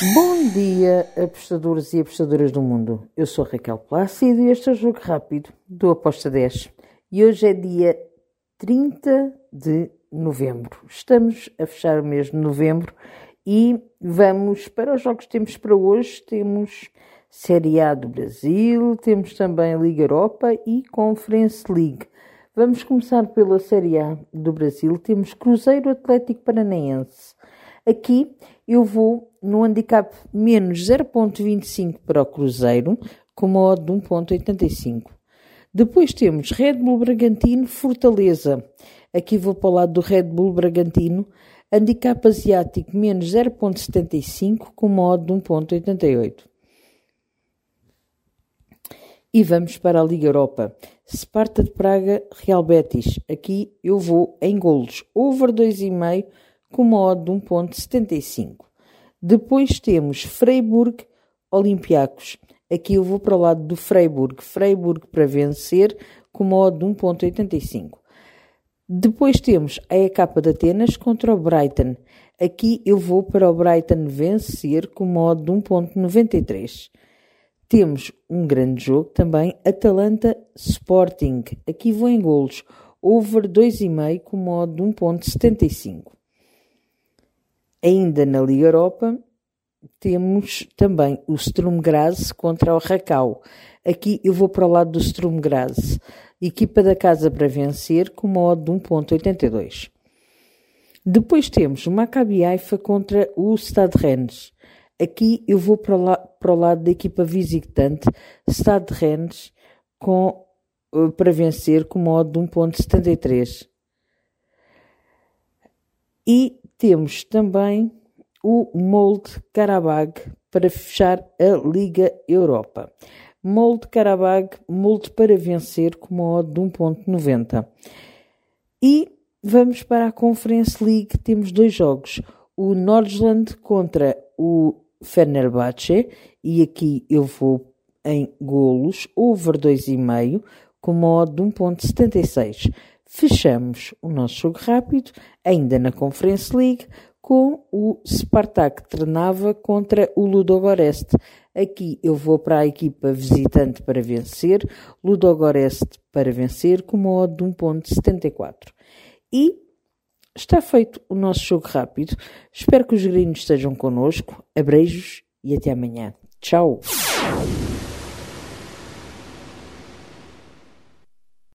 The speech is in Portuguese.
Bom dia, apostadores e apostadoras do mundo. Eu sou Raquel Plácido e este é o Jogo Rápido do Aposta 10. E hoje é dia 30 de novembro. Estamos a fechar o mês de novembro e vamos para os jogos que temos para hoje. Temos Série A do Brasil, temos também Liga Europa e Conference League. Vamos começar pela Série A do Brasil. Temos Cruzeiro Atlético Paranaense. Aqui eu vou no handicap menos 0.25 para o Cruzeiro, com uma odd de 1.85. Depois temos Red Bull Bragantino Fortaleza. Aqui vou para o lado do Red Bull Bragantino. Handicap asiático menos 0.75 com uma odd de 1.88. E vamos para a Liga Europa. Sparta de Praga, Real Betis. Aqui eu vou em golos. Over 2,5 com uma odd de 1.75. Depois temos Freiburg, Olympiacos. Aqui eu vou para o lado do Freiburg. Freiburg para vencer com uma odd de 1.85. Depois temos a EK de Atenas contra o Brighton. Aqui eu vou para o Brighton vencer com uma odd de 1.93. Temos um grande jogo também, Atalanta Sporting. Aqui vou em golos, over 2,5 com modo de 1.75. Ainda na Liga Europa, temos também o Sturm Graz contra o Racau. Aqui eu vou para o lado do Sturm Graz. Equipa da casa para vencer com modo de 1.82. Depois temos o Maccabi Haifa contra o Stade Rennes. Aqui eu vou para para o lado da equipa visitante, Stade Rennes, com, uh, para vencer com modo de 1.73. E temos também o Molde Karabag para fechar a Liga Europa. Molde Karabag, molde para vencer com modo de 1.90. E vamos para a Conference League, temos dois jogos. O Nordland contra o Fenerbahçe e aqui eu vou em golos, over 2,5 com modo de 1.76. Fechamos o nosso jogo rápido, ainda na Conference League, com o Spartak Trnava contra o Ludogorest. Aqui eu vou para a equipa visitante para vencer, Ludogorest para vencer com modo de 1.74. E Está feito o nosso jogo rápido. Espero que os gringos estejam connosco. Abreijos e até amanhã. Tchau!